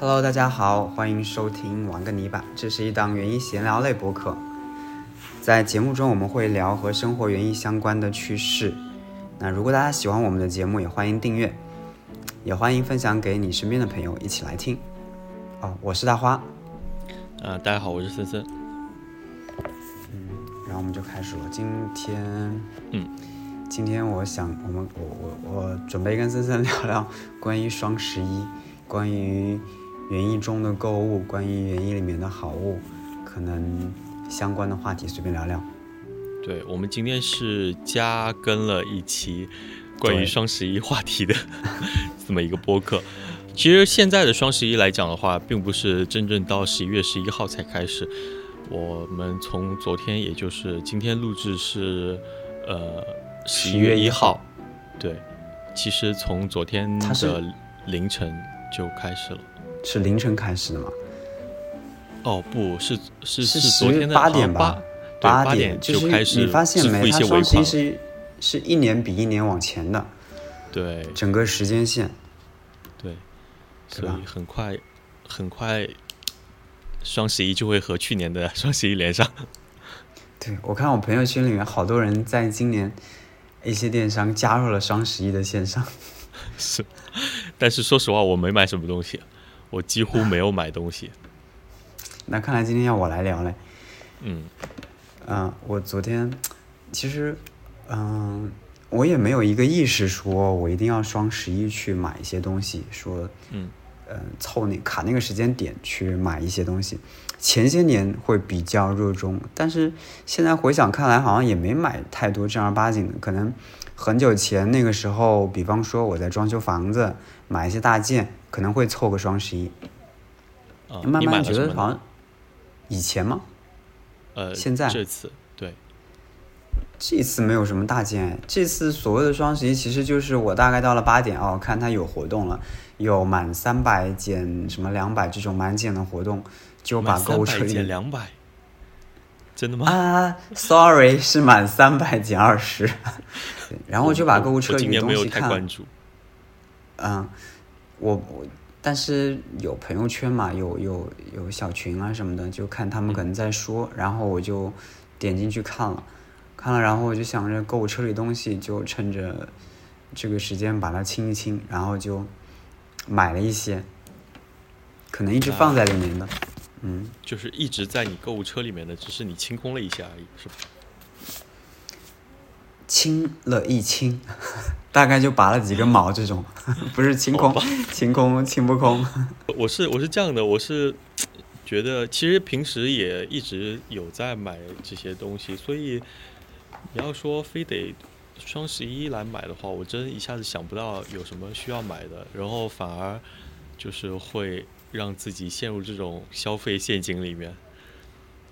Hello，大家好，欢迎收听玩个泥巴，这是一档园艺闲聊类播客。在节目中，我们会聊和生活园艺相关的趣事。那如果大家喜欢我们的节目，也欢迎订阅，也欢迎分享给你身边的朋友一起来听。哦，我是大花。呃，大家好，我是森森。嗯，然后我们就开始了。今天，嗯，今天我想，我们我我我准备跟森森聊聊关于双十一，关于园艺中的购物，关于园艺里面的好物，可能相关的话题随便聊聊。对，我们今天是加更了一期关于双十一话题的 这么一个播客。其实现在的双十一来讲的话，并不是真正到十一月十一号才开始。我们从昨天，也就是今天录制是，呃，十一月一号。对，其实从昨天的凌晨就开始了。是凌晨开始的吗？哦，不是，是是昨天的八点吧？八点就开始你发现没？它双十一是是一年比一年往前的。对。整个时间线。对。所以很快，很快，双十一就会和去年的 双十一连上。对，我看我朋友圈里面好多人在今年一些电商加入了双十一的线上。是，但是说实话，我没买什么东西，我几乎没有买东西。那看来今天要我来聊嘞。嗯。嗯，我昨天其实，嗯。我也没有一个意识，说我一定要双十一去买一些东西，说，嗯，呃，凑那卡那个时间点去买一些东西。前些年会比较热衷，但是现在回想看来，好像也没买太多正儿八经的。可能很久前那个时候，比方说我在装修房子，买一些大件，可能会凑个双十一。慢慢觉得好像以前吗？呃，现在这次。这次没有什么大件，这次所谓的双十一其实就是我大概到了八点哦，看它有活动了，有满三百减什么两百这种满减的活动，就把购物车里减两百，真的吗？啊，sorry，是满三百减二十，然后就把购物车里的东西看。嗯，我我但是有朋友圈嘛，有有有小群啊什么的，就看他们可能在说，然后我就点进去看了。看了，然后我就想着购物车里东西，就趁着这个时间把它清一清，然后就买了一些，可能一直放在里面的，嗯，就是一直在你购物车里面的，只是你清空了一下而已，是吧？清了一清，大概就拔了几根毛，这种 不是清空，清空清不空。我是我是这样的，我是觉得其实平时也一直有在买这些东西，所以。你要说非得双十一来买的话，我真一下子想不到有什么需要买的，然后反而就是会让自己陷入这种消费陷阱里面，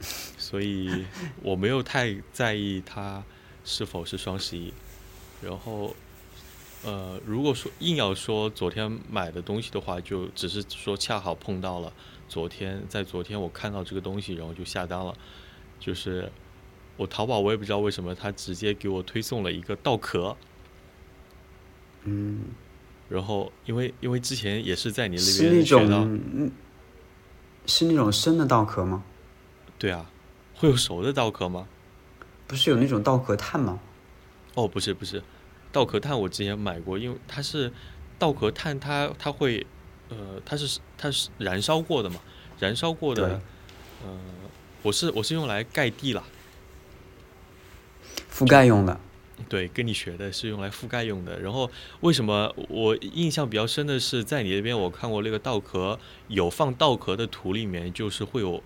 所以我没有太在意它是否是双十一。然后，呃，如果说硬要说昨天买的东西的话，就只是说恰好碰到了昨天，在昨天我看到这个东西，然后就下单了，就是。我淘宝我也不知道为什么，他直接给我推送了一个稻壳，嗯，然后因为因为之前也是在你那边是那种，是那种生的稻壳吗？对啊，会有熟的稻壳吗？不是有那种稻壳炭吗？哦，不是不是，稻壳炭我之前买过，因为它是稻壳炭，它它会呃，它是它是燃烧过的嘛，燃烧过的，呃，我是我是用来盖地了。覆盖用的，对，跟你学的是用来覆盖用的。然后为什么我印象比较深的是，在你那边我看过那个稻壳，有放稻壳的土里面，就是会有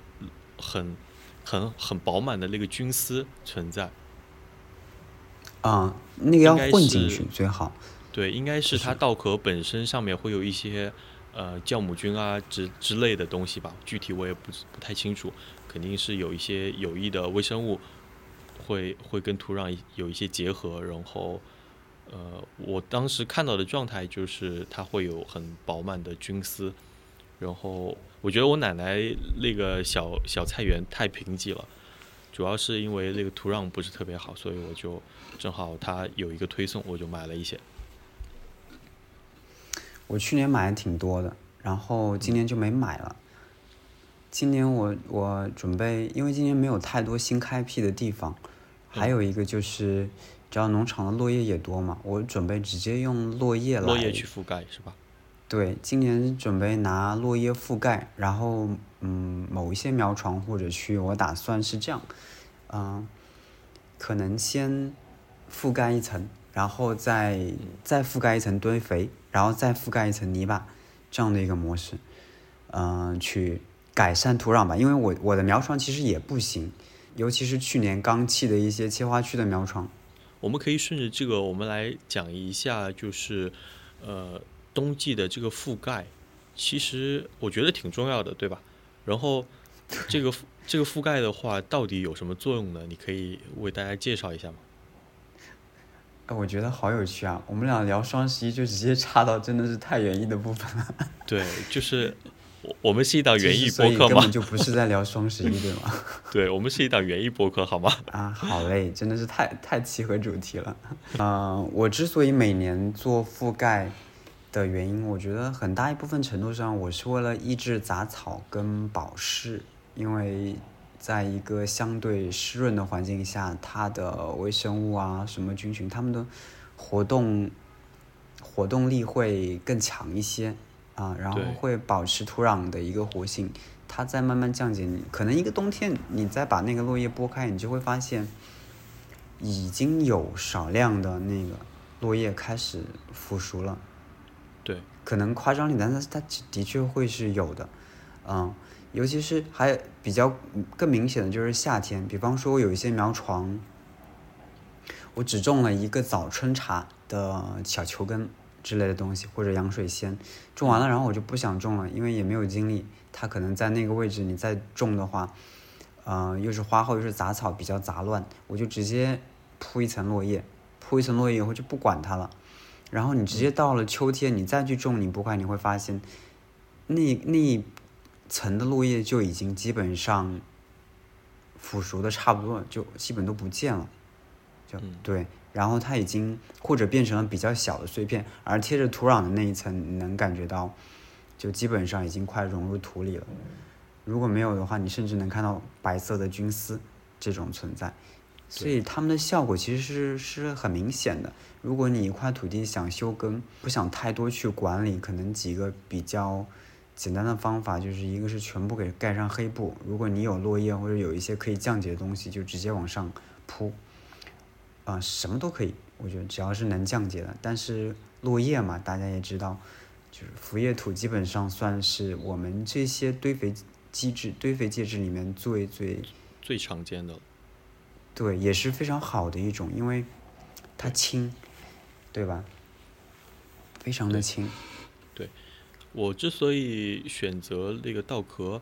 很很很饱满的那个菌丝存在。啊，那个要混进去最好。对，应该是它稻壳本身上面会有一些呃酵母菌啊之之类的东西吧，具体我也不不太清楚，肯定是有一些有益的微生物。会会跟土壤有一些结合，然后，呃，我当时看到的状态就是它会有很饱满的菌丝，然后我觉得我奶奶那个小小菜园太贫瘠了，主要是因为那个土壤不是特别好，所以我就正好它有一个推送，我就买了一些。我去年买的挺多的，然后今年就没买了。今年我我准备，因为今年没有太多新开辟的地方，还有一个就是，只要农场的落叶也多嘛，我准备直接用落叶来落叶去覆盖，是吧？对，今年准备拿落叶覆盖，然后嗯，某一些苗床或者区域，我打算是这样，嗯，可能先覆盖一层，然后再再覆盖一层堆肥，然后再覆盖一层泥巴，这样的一个模式，嗯，去改善土壤吧。因为我我的苗床其实也不行，尤其是去年刚砌的一些切花区的苗床。我们可以顺着这个，我们来讲一下，就是呃。冬季的这个覆盖，其实我觉得挺重要的，对吧？然后，这个 这个覆盖的话，到底有什么作用呢？你可以为大家介绍一下吗？我觉得好有趣啊！我们俩聊双十一就直接插到真的是太园艺的部分了。对，就是我我们是一档园艺播客嘛，根本就不是在聊双十一，对吗？对，我们是一档园艺播客，好吗？啊，好嘞，真的是太太契合主题了。嗯，我之所以每年做覆盖。的原因，我觉得很大一部分程度上，我是为了抑制杂草跟保湿，因为在一个相对湿润的环境下，它的微生物啊，什么菌群，它们的活动活动力会更强一些啊，然后会保持土壤的一个活性，它在慢慢降解。你可能一个冬天，你再把那个落叶拨开，你就会发现已经有少量的那个落叶开始腐熟了。对，可能夸张点，但是它的确会是有的，嗯，尤其是还比较更明显的就是夏天，比方说有一些苗床，我只种了一个早春茶的小球根之类的东西，或者洋水仙，种完了，然后我就不想种了，因为也没有精力，它可能在那个位置你再种的话，嗯，又是花后又是杂草比较杂乱，我就直接铺一层落叶，铺一层落叶以后就不管它了。然后你直接到了秋天，你再去种，你不快你会发现，那那一层的落叶就已经基本上腐熟的差不多了，就基本都不见了，就对。然后它已经或者变成了比较小的碎片，而贴着土壤的那一层，你能感觉到，就基本上已经快融入土里了。如果没有的话，你甚至能看到白色的菌丝这种存在。所以它们的效果其实是是很明显的。如果你一块土地想休耕，不想太多去管理，可能几个比较简单的方法，就是一个是全部给盖上黑布。如果你有落叶或者有一些可以降解的东西，就直接往上铺。啊，什么都可以，我觉得只要是能降解的。但是落叶嘛，大家也知道，就是腐叶土基本上算是我们这些堆肥机制、堆肥介质里面最最最常见的。对，也是非常好的一种，因为它轻，对吧？非常的轻。对，我之所以选择那个稻壳，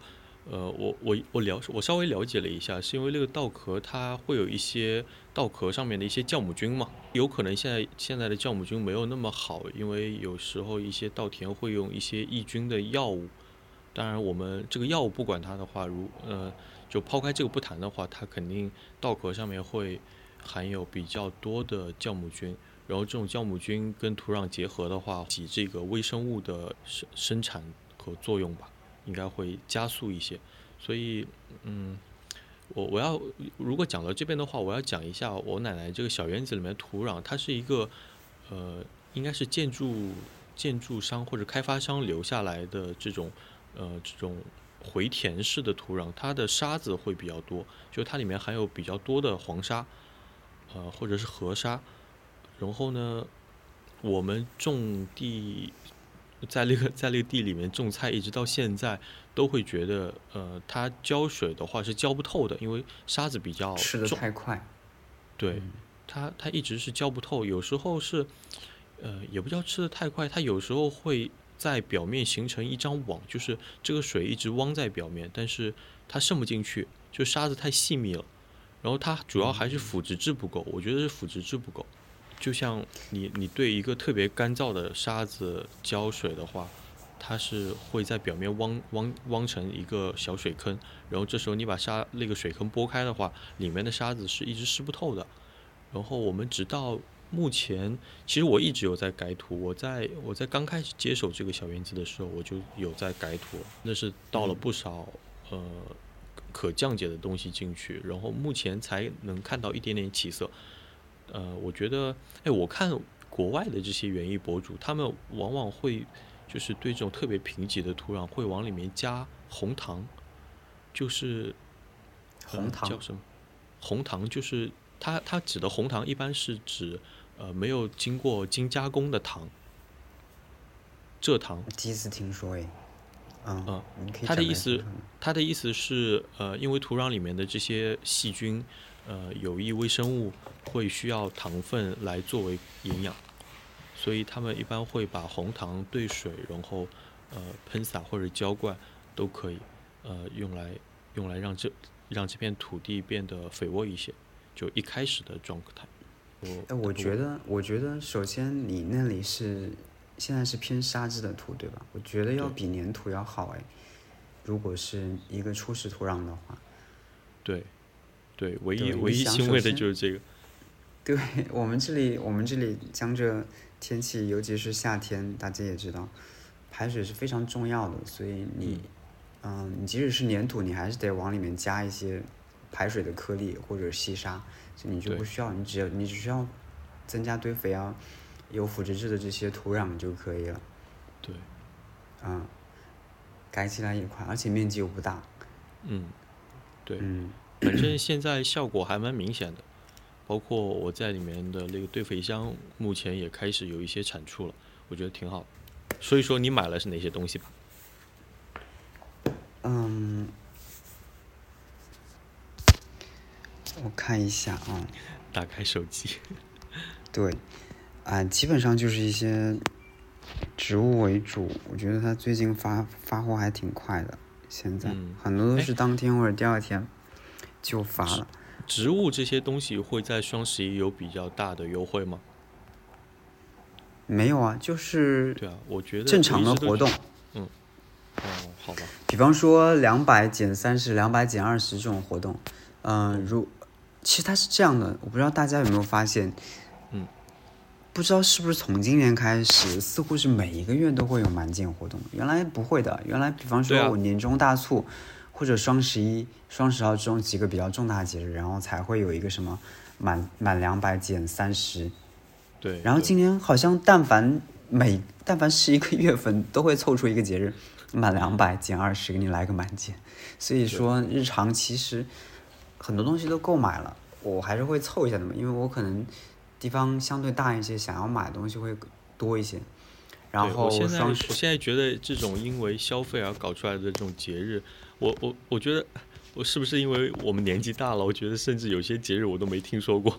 呃，我我我了我稍微了解了一下，是因为那个稻壳它会有一些稻壳上面的一些酵母菌嘛，有可能现在现在的酵母菌没有那么好，因为有时候一些稻田会用一些抑菌的药物。当然，我们这个药物不管它的话，如呃。就抛开这个不谈的话，它肯定稻壳上面会含有比较多的酵母菌，然后这种酵母菌跟土壤结合的话，起这个微生物的生生产和作用吧，应该会加速一些。所以，嗯，我我要如果讲到这边的话，我要讲一下我奶奶这个小院子里面土壤，它是一个呃，应该是建筑建筑商或者开发商留下来的这种呃这种。回填式的土壤，它的沙子会比较多，就它里面含有比较多的黄沙，呃，或者是河沙。然后呢，我们种地，在那个在那个地里面种菜，一直到现在，都会觉得，呃，它浇水的话是浇不透的，因为沙子比较吃的太快。对，它它一直是浇不透，有时候是，呃，也不叫吃的太快，它有时候会。在表面形成一张网，就是这个水一直汪在表面，但是它渗不进去，就沙子太细密了。然后它主要还是腐殖质不够，我觉得是腐殖质不够。就像你你对一个特别干燥的沙子浇水的话，它是会在表面汪汪汪成一个小水坑，然后这时候你把沙那个水坑拨开的话，里面的沙子是一直湿不透的。然后我们直到目前其实我一直有在改土。我在我在刚开始接手这个小园子的时候，我就有在改土，那是倒了不少呃可降解的东西进去，然后目前才能看到一点点起色。呃，我觉得，哎，我看国外的这些园艺博主，他们往往会就是对这种特别贫瘠的土壤会往里面加红糖，就是红糖叫什么？红糖就是它它指的红糖一般是指。呃，没有经过精加工的糖，蔗糖。第一次听说诶。嗯，他的意思，他的意思是，呃，因为土壤里面的这些细菌，呃，有益微生物会需要糖分来作为营养，所以他们一般会把红糖兑水，然后呃喷洒或者浇灌都可以，呃，用来用来让这让这片土地变得肥沃一些，就一开始的状态。哎，我觉得，我觉得，首先你那里是现在是偏沙质的土，对吧？我觉得要比粘土要好哎。如果是一个初始土壤的话，对，对，唯一唯一欣慰的就是这个。对我们这里，我们这里江浙天气，尤其是夏天，大家也知道，排水是非常重要的。所以你，嗯，你即使是粘土，你还是得往里面加一些排水的颗粒或者细沙。你就不需要，你只要你只需要增加堆肥啊，有腐殖质的这些土壤就可以了。对，嗯，改起来也快，而且面积又不大。嗯，对，嗯，反正现在效果还蛮明显的，包括我在里面的那个堆肥箱，目前也开始有一些产出了，我觉得挺好。所以说，你买了是哪些东西吧？嗯。我看一下啊，打开手机。对，啊，基本上就是一些植物为主。我觉得它最近发发货还挺快的，现在很多都是当天或者第二天就发了。植物这些东西会在双十一有比较大的优惠吗？没有啊，就是对啊，我觉得正常的活动。嗯，哦，好吧。比方说两百减三十、两百减二十这种活动，嗯，如。其实它是这样的，我不知道大家有没有发现，嗯，不知道是不是从今年开始，似乎是每一个月都会有满减活动。原来不会的，原来比方说我年终大促，或者双十一、双十二这种几个比较重大节日，然后才会有一个什么满满两百减三十。对。然后今年好像但凡每但凡是一个月份，都会凑出一个节日，满两百减二十，给你来个满减。所以说日常其实。很多东西都购买了，我还是会凑一下的嘛，因为我可能地方相对大一些，想要买的东西会多一些。然后我现在我现在觉得这种因为消费而搞出来的这种节日，我我我觉得我是不是因为我们年纪大了？我觉得甚至有些节日我都没听说过，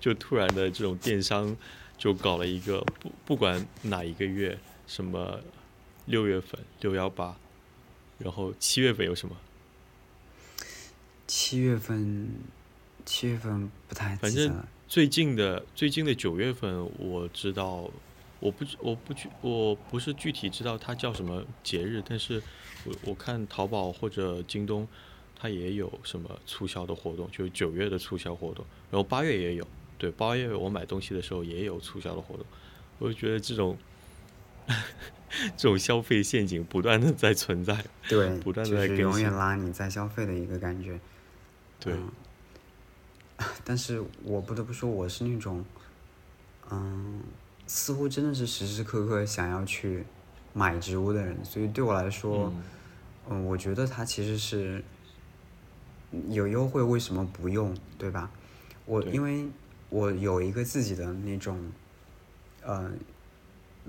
就突然的这种电商就搞了一个不不管哪一个月，什么六月份六幺八，然后七月份有什么？七月份，七月份不太反正最近的最近的九月份，我知道，我不我不具我不是具体知道它叫什么节日，但是我我看淘宝或者京东，它也有什么促销的活动，就是九月的促销活动，然后八月也有，对，八月我买东西的时候也有促销的活动，我就觉得这种。这种消费陷阱不断的在存在，对，不断的在永远拉你在消费的一个感觉。对，但是我不得不说，我是那种，嗯，似乎真的是时时刻刻想要去买植物的人，所以对我来说，嗯，我觉得它其实是有优惠，为什么不用？对吧？我因为我有一个自己的那种，呃。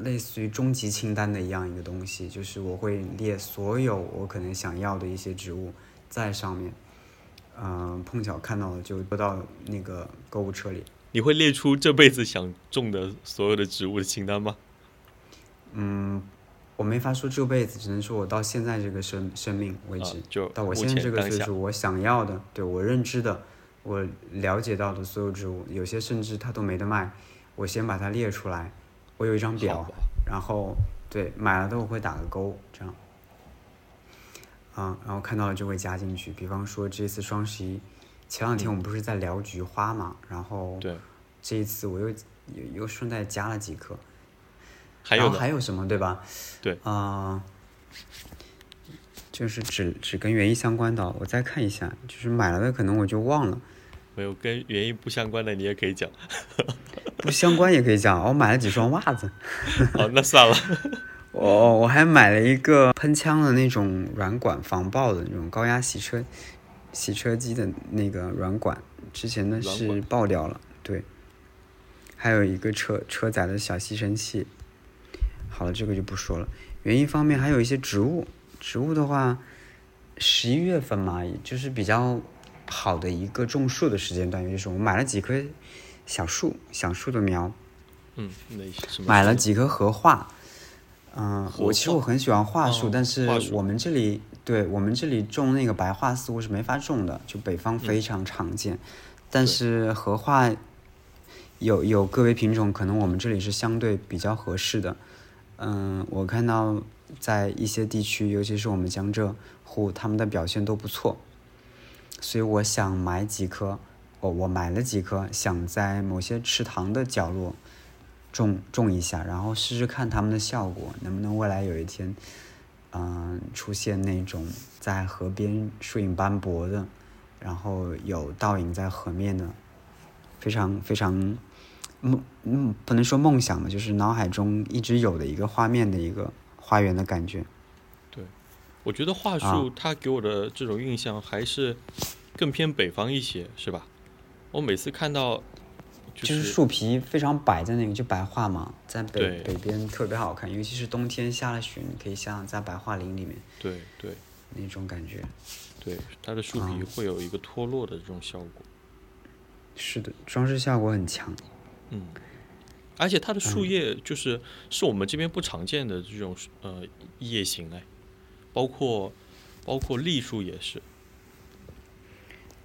类似于终极清单的一样一个东西，就是我会列所有我可能想要的一些植物在上面，嗯，碰巧看到了就搁到那个购物车里。你会列出这辈子想种的所有的植物的清单吗？嗯，我没法说这辈子，只能说我到现在这个生生命为止，就到我现在这个岁数，我想要的，对我认知的，我了解到的所有植物，有些甚至它都没得卖，我先把它列出来。我有一张表，然后对买了的我会打个勾，这样，啊，然后看到了就会加进去。比方说这次双十一，前两天我们不是在聊菊花嘛，然后对，这一次我又又又顺带加了几颗。还有还有什么对吧？对啊，就是只只跟园艺相关的，我再看一下，就是买了的可能我就忘了。没有跟园艺不相关的你也可以讲。不相关也可以讲，我买了几双袜子。哦，那算了。我我还买了一个喷枪的那种软管防爆的那种高压洗车洗车机的那个软管，之前的是爆掉了。对。还有一个车车载的小吸尘器。好了，这个就不说了。园艺方面还有一些植物，植物的话，十一月份嘛，就是比较好的一个种树的时间段，也就是我买了几棵小树，小树的苗。嗯？买了几棵荷花。嗯，我其实我很喜欢桦树，但是我们这里对我们这里种那个白桦似乎是没法种的，就北方非常常见。但是荷花有有个别品种，可能我们这里是相对比较合适的。嗯，我看到在一些地区，尤其是我们江浙沪，他们的表现都不错，所以我想买几棵，我我买了几棵，想在某些池塘的角落。种种一下，然后试试看它们的效果，能不能未来有一天，嗯，出现那种在河边树影斑驳的，然后有倒影在河面的，非常非常梦嗯，不能说梦想吧，就是脑海中一直有的一个画面的一个花园的感觉。对，我觉得桦树它给我的这种印象还是更偏北方一些，是吧？我每次看到。就是树皮非常白的那个，就白桦嘛，在北北边特别好看，尤其是冬天下了雪，你可以想想在白桦林里面，对对，那种感觉，对，它的树皮会有一个脱落的这种效果，是的，装饰效果很强，嗯，而且它的树叶就是是我们这边不常见的这种呃叶形哎，包括包括栗树也是，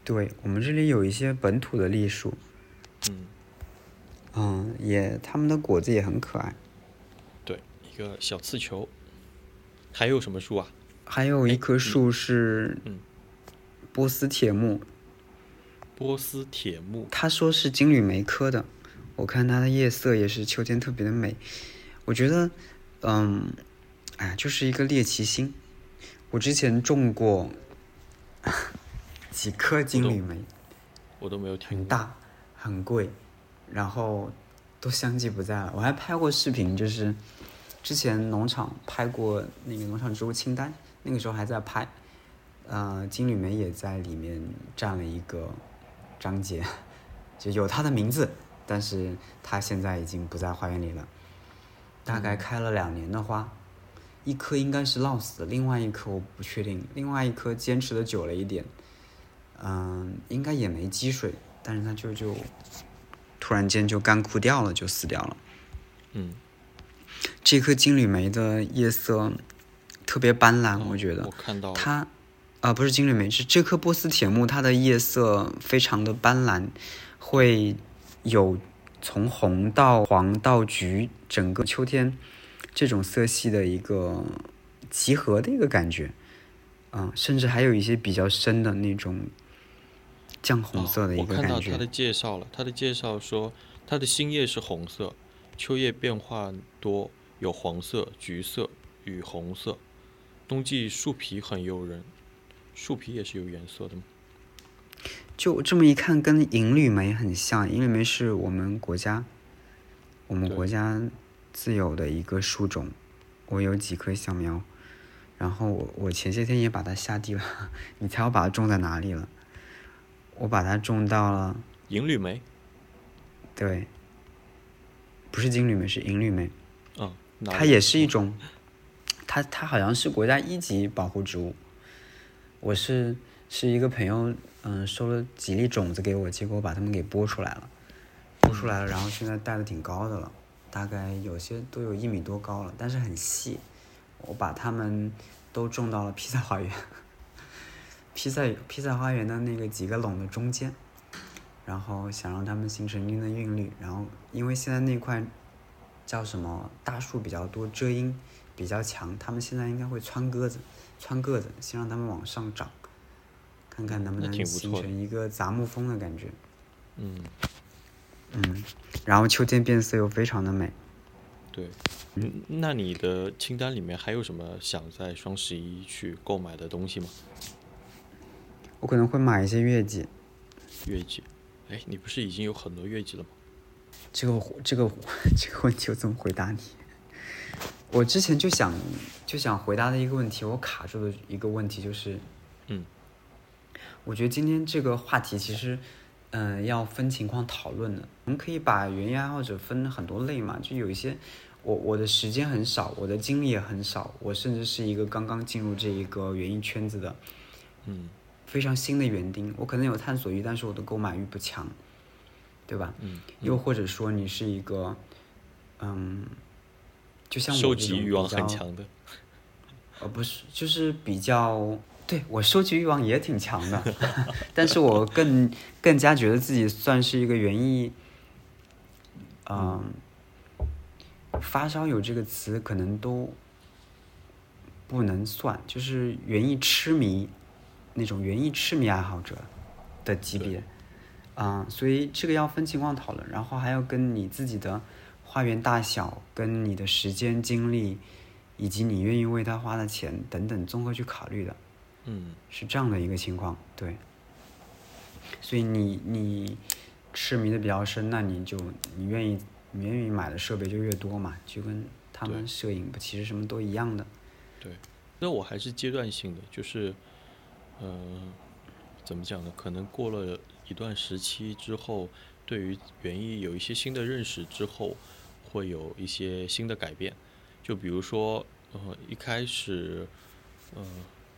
对我们这里有一些本土的栗树，嗯。嗯，也，它们的果子也很可爱。对，一个小刺球。还有什么树啊？还有一棵树是，嗯，波斯铁木。波斯铁木。他说是金缕梅科的，我看它的夜色也是秋天特别的美。我觉得，嗯，哎，就是一个猎奇心。我之前种过几颗金缕梅，我都没有听。很大，很贵。然后都相继不在了。我还拍过视频，就是之前农场拍过那个农场植物清单，那个时候还在拍。呃，金缕梅也在里面占了一个章节，就有它的名字，但是它现在已经不在花园里了。大概开了两年的花，一棵应该是涝死的，另外一棵我不确定，另外一棵坚持的久了一点，嗯，应该也没积水，但是它就就。突然间就干枯掉了，就死掉了。嗯，这颗金缕梅的叶色特别斑斓，我觉得。我看到它，啊，不是金缕梅，是这颗波斯铁木，它的叶色非常的斑斓，会有从红到黄到橘，整个秋天这种色系的一个集合的一个感觉。啊，甚至还有一些比较深的那种。酱红色的一个感觉。我看到它的介绍了，它的介绍说，它的新叶是红色，秋叶变化多，有黄色、橘色与红色。冬季树皮很诱人，树皮也是有颜色的吗？就这么一看，跟银缕梅很像。银缕梅是我们国家，我们国家自有的一个树种。我有几棵小苗，然后我我前些天也把它下地了。你猜我把它种在哪里了？我把它种到了银缕梅，对，不是金缕梅，是银缕梅。嗯，它也是一种，它它好像是国家一级保护植物。我是是一个朋友，嗯，收了几粒种子给我，结果把它们给播出来了，播出来了，然后现在带的挺高的了，大概有些都有一米多高了，但是很细。我把它们都种到了披萨花园。披萨披萨花园的那个几个垄的中间，然后想让它们形成一定的韵律，然后因为现在那块叫什么大树比较多，遮阴比较强，它们现在应该会穿鸽子，穿个子，先让它们往上长，看看能不能形成一个杂木风的感觉。嗯嗯，然后秋天变色又非常的美。对，嗯，那你的清单里面还有什么想在双十一去购买的东西吗？我可能会买一些月季。月季，哎，你不是已经有很多月季了吗？这个这个 这个问题我怎么回答你？我之前就想就想回答的一个问题，我卡住的一个问题就是，嗯，我觉得今天这个话题其实。嗯，要分情况讨论的。我们可以把园艺爱好者分很多类嘛，就有一些，我我的时间很少，我的精力也很少，我甚至是一个刚刚进入这一个园艺圈子的，嗯，非常新的园丁，我可能有探索欲，但是我的购买欲不强，对吧？嗯。又或者说你是一个，嗯，就像收集欲望很强的，呃，不是，就是比较。对我收集欲望也挺强的，但是我更更加觉得自己算是一个园艺，嗯，发烧友这个词可能都不能算，就是园艺痴迷那种园艺痴迷爱好者的级别，啊，所以这个要分情况讨论，然后还要跟你自己的花园大小、跟你的时间精力以及你愿意为它花的钱等等综合去考虑的。嗯，是这样的一个情况，对。所以你你痴迷的比较深，那你就你愿意你愿意买的设备就越多嘛，就跟他们摄影不其实什么都一样的。对，那我还是阶段性的，就是，嗯，怎么讲呢？可能过了一段时期之后，对于园艺有一些新的认识之后，会有一些新的改变。就比如说，呃，一开始，嗯。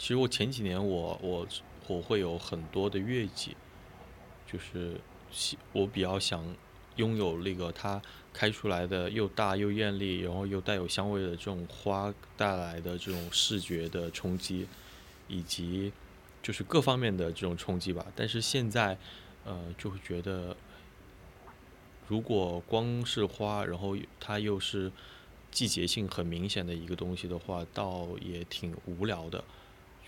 其实我前几年我我我会有很多的月季，就是我比较想拥有那个它开出来的又大又艳丽，然后又带有香味的这种花带来的这种视觉的冲击，以及就是各方面的这种冲击吧。但是现在呃就会觉得，如果光是花，然后它又是季节性很明显的一个东西的话，倒也挺无聊的。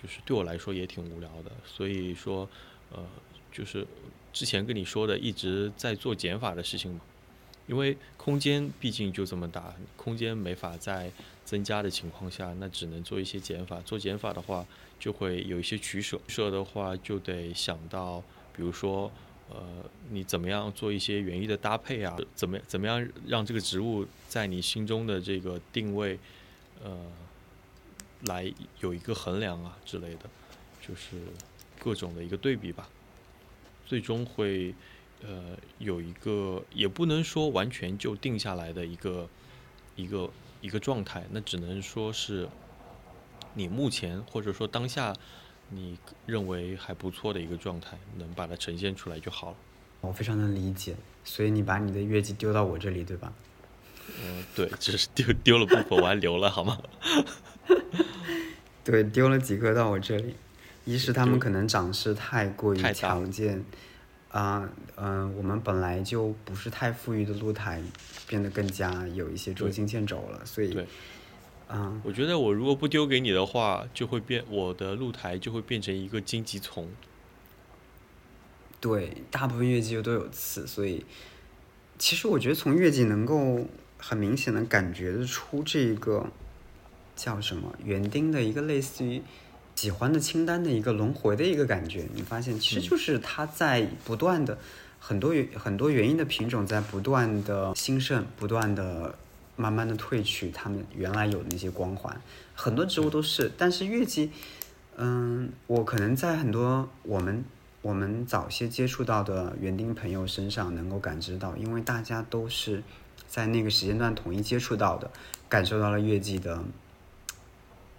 就是对我来说也挺无聊的，所以说，呃，就是之前跟你说的一直在做减法的事情嘛，因为空间毕竟就这么大，空间没法再增加的情况下，那只能做一些减法。做减法的话，就会有一些取舍。取舍的话，就得想到，比如说，呃，你怎么样做一些园艺的搭配啊？怎么怎么样让这个植物在你心中的这个定位，呃。来有一个衡量啊之类的，就是各种的一个对比吧，最终会呃有一个也不能说完全就定下来的一个一个一个状态，那只能说是你目前或者说当下你认为还不错的一个状态，能把它呈现出来就好了。我非常能理解，所以你把你的月季丢到我这里，对吧？嗯，对，只是丢丢了部分，我还留了，好吗？对，丢了几颗到我这里，一是他们可能长势太过于强健，啊，嗯，我们本来就不是太富裕的露台，变得更加有一些捉襟见肘了，所以，嗯，我觉得我如果不丢给你的话，就会变我的露台就会变成一个荆棘丛。对，大部分月季又都有刺，所以，其实我觉得从月季能够很明显的感觉得出这个。叫什么园丁的一个类似于喜欢的清单的一个轮回的一个感觉，你发现其实就是它在不断的很多原很多原因的品种在不断的兴盛，不断的慢慢的褪去它们原来有的那些光环。很多植物都是，但是月季，嗯，我可能在很多我们我们早些接触到的园丁朋友身上能够感知到，因为大家都是在那个时间段统一接触到的，感受到了月季的。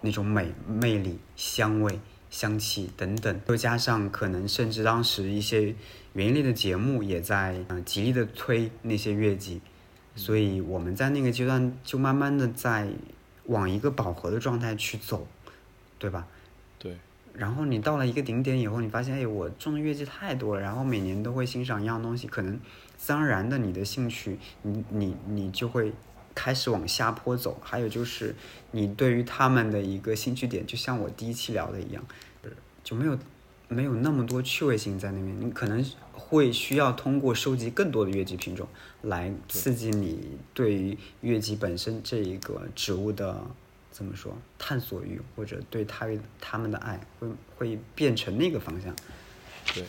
那种美、魅力、香味、香气等等，又加上可能甚至当时一些园艺类的节目也在嗯极力的推那些月季，所以我们在那个阶段就慢慢的在往一个饱和的状态去走，对吧？对。然后你到了一个顶点以后，你发现哎，我种的月季太多了，然后每年都会欣赏一样东西，可能自然而然的你的兴趣，你你你就会。开始往下坡走，还有就是你对于他们的一个兴趣点，就像我第一期聊的一样，就没有没有那么多趣味性在那边，你可能会需要通过收集更多的月季品种来刺激你对于月季本身这一个植物的怎么说探索欲，或者对它它们的爱会会变成那个方向。对，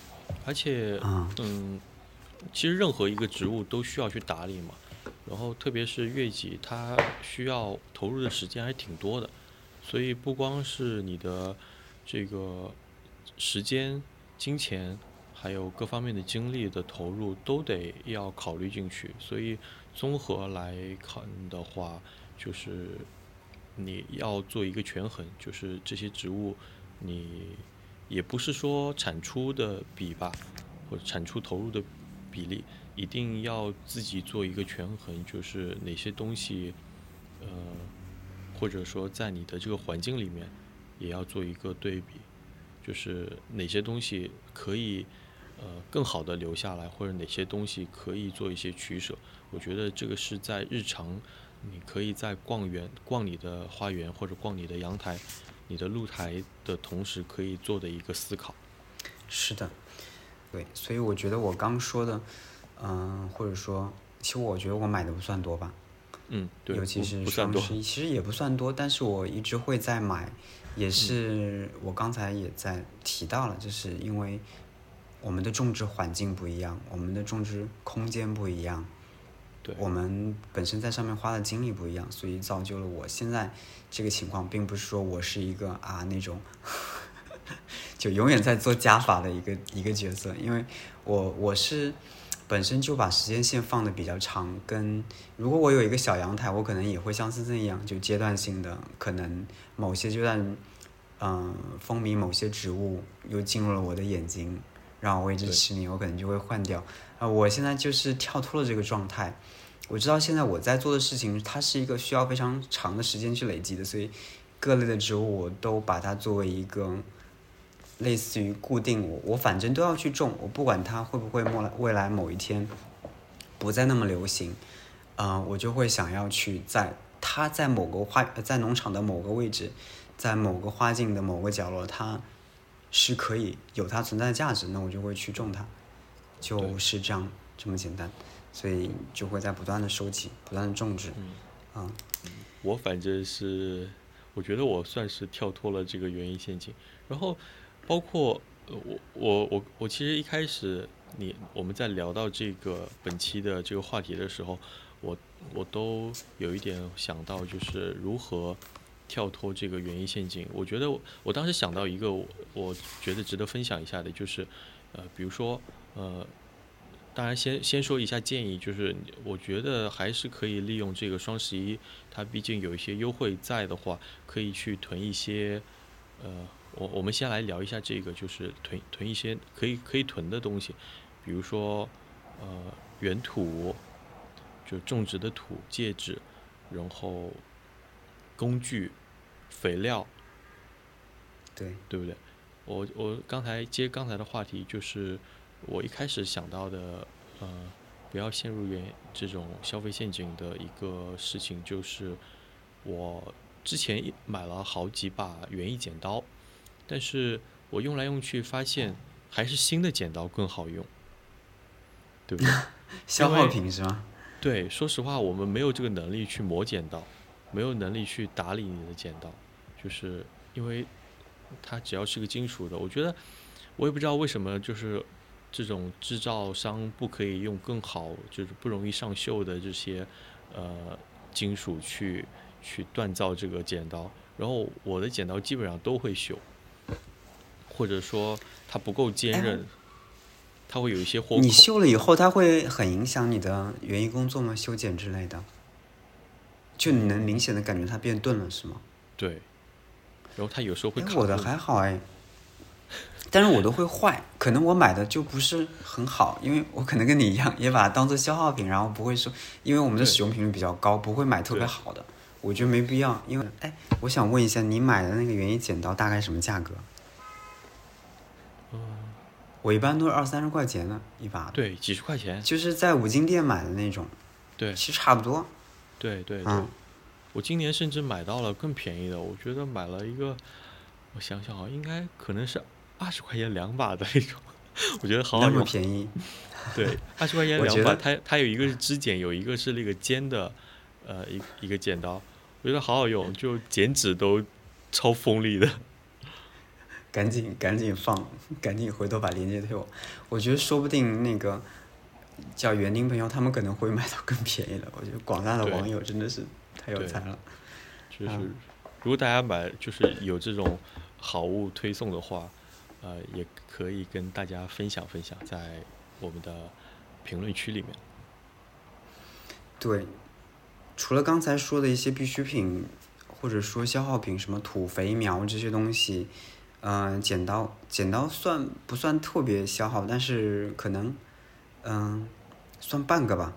而且嗯，其实任何一个植物都需要去打理嘛，然后特别是月季，它需要投入的时间还挺多的，所以不光是你的这个。时间、金钱，还有各方面的精力的投入，都得要考虑进去。所以综合来看的话，就是你要做一个权衡，就是这些植物，你也不是说产出的比吧，或者产出投入的比例，一定要自己做一个权衡，就是哪些东西，呃，或者说在你的这个环境里面，也要做一个对比。就是哪些东西可以，呃，更好的留下来，或者哪些东西可以做一些取舍。我觉得这个是在日常，你可以在逛园、逛你的花园或者逛你的阳台、你的露台的同时，可以做的一个思考。是的，对，所以我觉得我刚说的，嗯，或者说，其实我觉得我买的不算多吧。嗯，对，尤其是双十一，其实也不算多，但是我一直会在买。也是我刚才也在提到了，就是因为我们的种植环境不一样，我们的种植空间不一样，对，我们本身在上面花的精力不一样，所以造就了我现在这个情况，并不是说我是一个啊那种 就永远在做加法的一个一个角色，因为我我是。本身就把时间线放的比较长，跟如果我有一个小阳台，我可能也会像森森一样，就阶段性的，可能某些阶段，嗯，风靡某些植物又进入了我的眼睛，让我为之痴迷，我可能就会换掉。啊，我现在就是跳脱了这个状态，我知道现在我在做的事情，它是一个需要非常长的时间去累积的，所以各类的植物我都把它作为一个。类似于固定我我反正都要去种，我不管它会不会末来未来某一天不再那么流行，嗯，我就会想要去在它在某个花在农场的某个位置，在某个花境的某个角落，它是可以有它存在的价值，那我就会去种它，就是这样这么简单，所以就会在不断的收集，不断的种植，嗯，我反正是我觉得我算是跳脱了这个园艺陷阱，然后。包括呃我我我我其实一开始你我们在聊到这个本期的这个话题的时候，我我都有一点想到就是如何跳脱这个原因陷阱。我觉得我当时想到一个我觉得值得分享一下的，就是呃比如说呃，当然先先说一下建议，就是我觉得还是可以利用这个双十一，它毕竟有一些优惠在的话，可以去囤一些呃。我我们先来聊一下这个，就是囤囤一些可以可以囤的东西，比如说呃原土，就种植的土介质，然后工具、肥料，对对不对？我我刚才接刚才的话题，就是我一开始想到的，呃，不要陷入原这种消费陷阱的一个事情，就是我之前买了好几把园艺剪刀。但是我用来用去发现，还是新的剪刀更好用，对不对？消耗品是吗？对，说实话，我们没有这个能力去磨剪刀，没有能力去打理你的剪刀，就是因为它只要是个金属的，我觉得我也不知道为什么，就是这种制造商不可以用更好，就是不容易上锈的这些呃金属去去锻造这个剪刀，然后我的剪刀基本上都会锈。或者说它不够坚韧，它会有一些豁口。你修了以后，它会很影响你的园艺工作吗？修剪之类的，就你能明显的感觉它变钝了，是吗？对。然后它有时候会。我的还好哎，但是我都会坏，可能我买的就不是很好，因为我可能跟你一样，也把它当做消耗品，然后不会说，因为我们的使用频率比较高，不会买特别好的。我觉得没必要，因为哎，我想问一下，你买的那个园艺剪刀大概什么价格？我一般都是二三十块钱的一把，对，几十块钱，就是在五金店买的那种，对，其实差不多。对对对，我今年甚至买到了更便宜的，我觉得买了一个，我想想啊，应该可能是二十块钱两把的那种，我觉得好好用。那么便宜？对，二十块钱两把，它它有一个是支剪，有一个是那个尖的，呃，一一个剪刀，我觉得好好用，就剪纸都超锋利的。赶紧赶紧放，赶紧回头把链接推我。我觉得说不定那个叫园丁朋友，他们可能会买到更便宜的。我觉得广大的网友真的是太有才了。就是，如果大家买就是有这种好物推送的话，呃，也可以跟大家分享分享，在我们的评论区里面。对，除了刚才说的一些必需品，或者说消耗品，什么土肥苗这些东西。嗯，剪刀，剪刀算不算特别消耗？但是可能，嗯，算半个吧。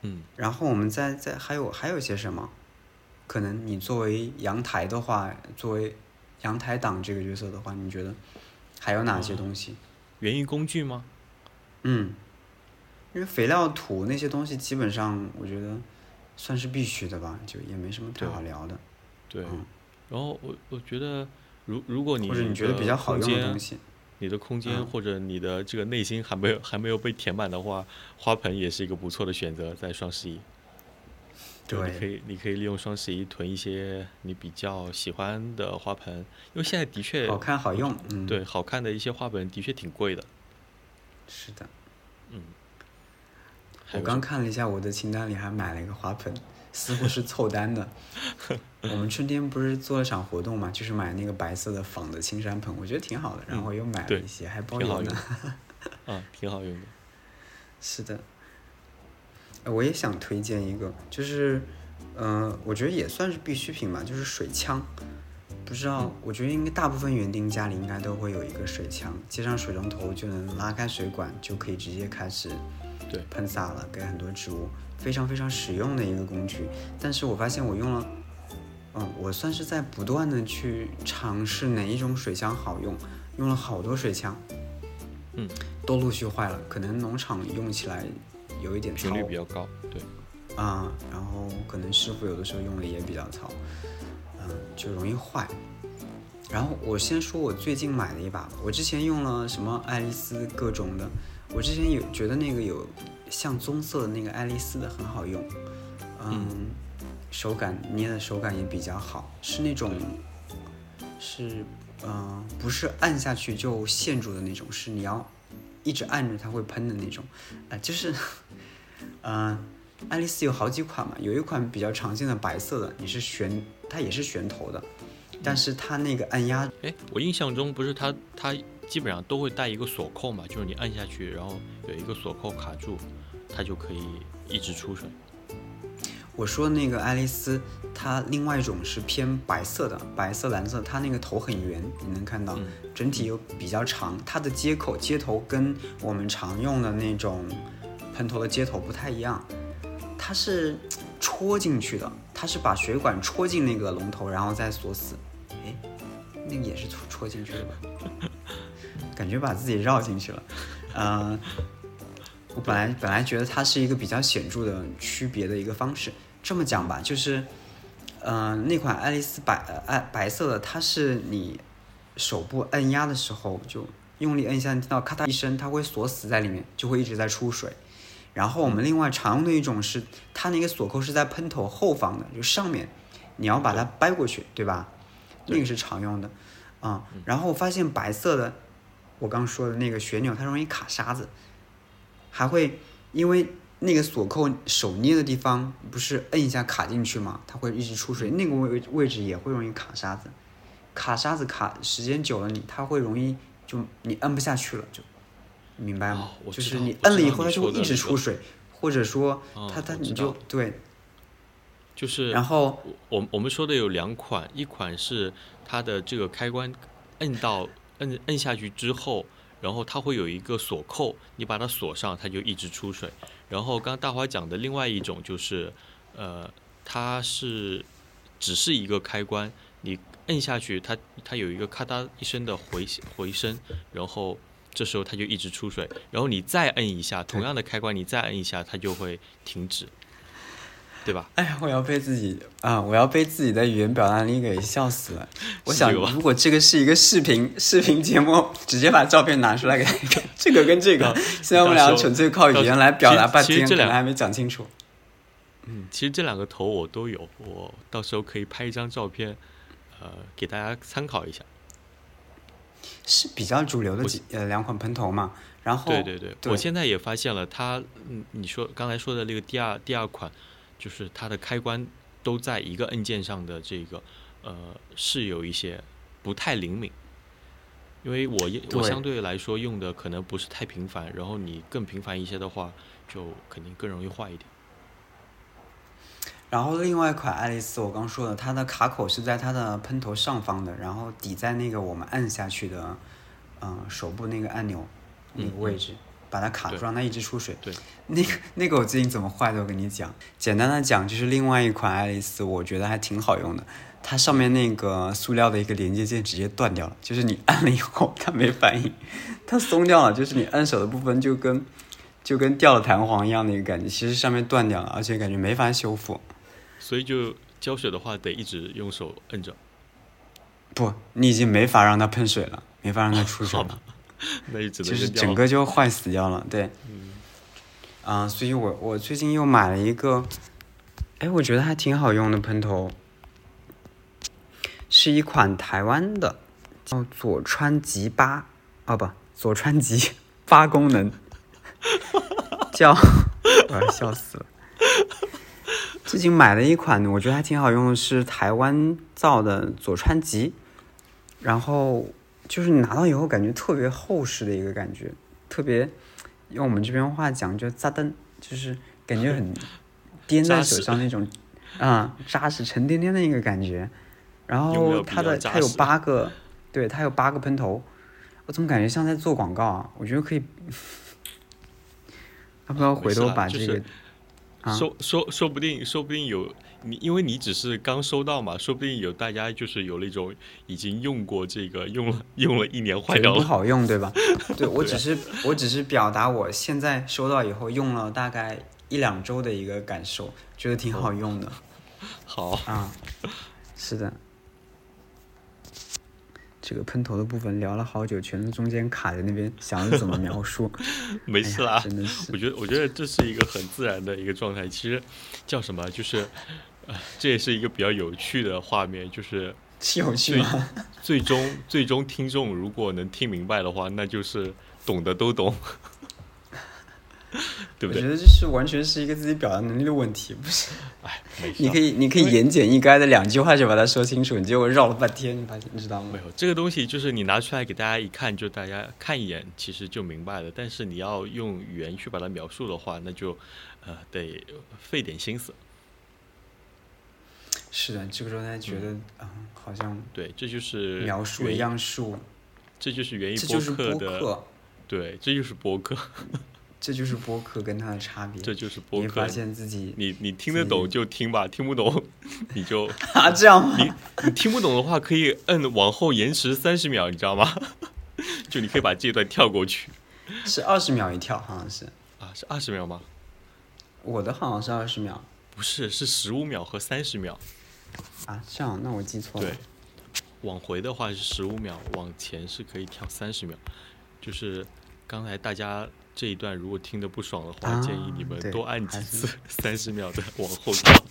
嗯。然后我们再再还有还有些什么？可能你作为阳台的话，作为阳台党这个角色的话，你觉得还有哪些东西？园艺工具吗？嗯。因为肥料、土那些东西，基本上我觉得算是必须的吧，就也没什么太好聊的。对。然后我我觉得。如如果你你觉得比较好用的东西，你的空间或者你的这个内心还没有还没有被填满的话，花盆也是一个不错的选择，在双十一。对，你可以你可以利用双十一囤一些你比较喜欢的花盆，因为现在的确好看好用，嗯，对，好看的一些花盆的确挺贵的。是的，嗯。我刚看了一下我的清单里，还买了一个花盆。似乎是凑单的。我们春天不是做了场活动嘛，就是买那个白色的仿的青山盆，我觉得挺好的。然后又买了一些，还包邮呢。啊，挺好用的。是的。我也想推荐一个，就是，嗯，我觉得也算是必需品吧，就是水枪。不知道，我觉得应该大部分园丁家里应该都会有一个水枪，接上水龙头就能拉开水管，就可以直接开始对喷洒了，给很多植物。非常非常实用的一个工具，但是我发现我用了，嗯，我算是在不断的去尝试哪一种水枪好用，用了好多水枪，嗯，都陆续坏了，可能农场用起来有一点频率比较高，对，啊，然后可能师傅有的时候用的也比较糙，嗯，就容易坏。然后我先说我最近买的一把，我之前用了什么爱丽丝各种的，我之前有觉得那个有。像棕色的那个爱丽丝的很好用，嗯，手感捏的手感也比较好，是那种，是，嗯，不是按下去就陷住的那种，是你要一直按着它会喷的那种，啊，就是，嗯，爱丽丝有好几款嘛，有一款比较常见的白色的，你是旋，它也是旋头的，但是它那个按压，哎，我印象中不是它它。基本上都会带一个锁扣嘛，就是你按下去，然后有一个锁扣卡住，它就可以一直出水。我说那个爱丽丝，它另外一种是偏白色的，白色蓝色，它那个头很圆，你能看到，整体又比较长，它的接口接头跟我们常用的那种喷头的接头不太一样，它是戳进去的，它是把水管戳进那个龙头，然后再锁死。哎，那个也是戳戳进去的吧？感觉把自己绕进去了，嗯，我本来本来觉得它是一个比较显著的区别的一个方式。这么讲吧，就是，嗯，那款爱丽丝白爱白色的，它是你手部按压的时候就用力按一下，听到咔嗒一声，它会锁死在里面，就会一直在出水。然后我们另外常用的一种是，它那个锁扣是在喷头后方的，就上面，你要把它掰过去，对吧？那个是常用的，啊，然后我发现白色的。我刚说的那个旋钮，它容易卡沙子，还会因为那个锁扣手捏的地方不是摁一下卡进去嘛？它会一直出水，那个位位置也会容易卡沙子，卡沙子卡时间久了，你它会容易就你摁不下去了，就明白吗？就是你摁了以后，它就会一直出水，或者说它它你就对，就是然后我我们说的有两款，一款是它的这个开关摁到。摁摁下去之后，然后它会有一个锁扣，你把它锁上，它就一直出水。然后刚大华讲的另外一种就是，呃，它是只是一个开关，你摁下去，它它有一个咔嗒一声的回回声，然后这时候它就一直出水。然后你再摁一下，同样的开关你再摁一下，它就会停止。对吧？哎呀，我要被自己啊，我要被自己的语言表达力给笑死了。我想，如果这个是一个视频 视频节目，直接把照片拿出来给。这个跟这个，现在我们俩纯粹靠语言来表达半天，可能还没讲清楚。嗯，其实这两个头我都有，我到时候可以拍一张照片，呃，给大家参考一下。是比较主流的几呃两款喷头嘛，然后对对对，我现在也发现了它，嗯，你说刚才说的那个第二第二款，就是它的开关都在一个按键上的这个，呃，是有一些不太灵敏，因为我我相对来说用的可能不是太频繁，然后你更频繁一些的话，就肯定更容易坏一点。然后另外一款爱丽丝，我刚说的，它的卡口是在它的喷头上方的，然后抵在那个我们按下去的，嗯，手部那个按钮那个位置，把它卡住，让它一直出水。对，那个那个我最近怎么坏的？我跟你讲，简单的讲就是另外一款爱丽丝，我觉得还挺好用的。它上面那个塑料的一个连接键直接断掉了，就是你按了以后它没反应，它松掉了，就是你按手的部分就跟就跟掉了弹簧一样的一个感觉，其实上面断掉了，而且感觉没法修复。所以就浇水的话，得一直用手摁着。不，你已经没法让它喷水了，没法让它出水了。那就是整个就坏死掉了。对。嗯。啊，所以我我最近又买了一个，哎，我觉得还挺好用的喷头，是一款台湾的，叫佐川吉八，哦不，佐川吉八功能，叫，我要笑死了。最近买了一款，我觉得还挺好用的，是台湾造的佐川吉，然后就是拿到以后感觉特别厚实的一个感觉，特别用我们这边话讲就扎灯，就是感觉很 掂在手上那种，啊，扎实沉甸甸的一个感觉。然后它的它有八个，对，它有八个喷头，我怎么感觉像在做广告啊？我觉得可以，要不要回头把这个？啊说说说不定，说不定有你，因为你只是刚收到嘛，说不定有大家就是有那种已经用过这个，用了用了一年坏掉了，不好用，对吧？对我只是我只是表达我现在收到以后用了大概一两周的一个感受，觉得挺好用的。好啊，是的。这个喷头的部分聊了好久，全是中间卡在那边，想着怎么描述。没事啦，真的是。我觉得，我觉得这是一个很自然的一个状态。其实叫什么？就是，呃，这也是一个比较有趣的画面。就是有趣吗？最终，最终听众如果能听明白的话，那就是懂的都懂。对不对？我觉得这是完全是一个自己表达能力的问题，不是？哎，你可以，你可以言简意赅的两句话就把它说清楚，你结果绕了半天，你发现你知道吗？没有，这个东西就是你拿出来给大家一看，就大家看一眼，其实就明白了。但是你要用语言去把它描述的话，那就呃得费点心思。是的，这个时候大家觉得啊，好像对，这就是描述样数，这就是源于播客的，对，这就是播客。这就是播客跟它的差别。这就是播客。你发现自己，你你听得懂就听吧，听不懂 你就啊这样吗？你你听不懂的话，可以摁往后延迟三十秒，你知道吗？就你可以把这段跳过去。是二十秒一跳，好像是。啊，是二十秒吗？我的好像是二十秒。不是，是十五秒和三十秒。啊，这样，那我记错了。对，往回的话是十五秒，往前是可以跳三十秒。就是刚才大家。这一段如果听得不爽的话，建议你们多按几次三十秒的 往后跳。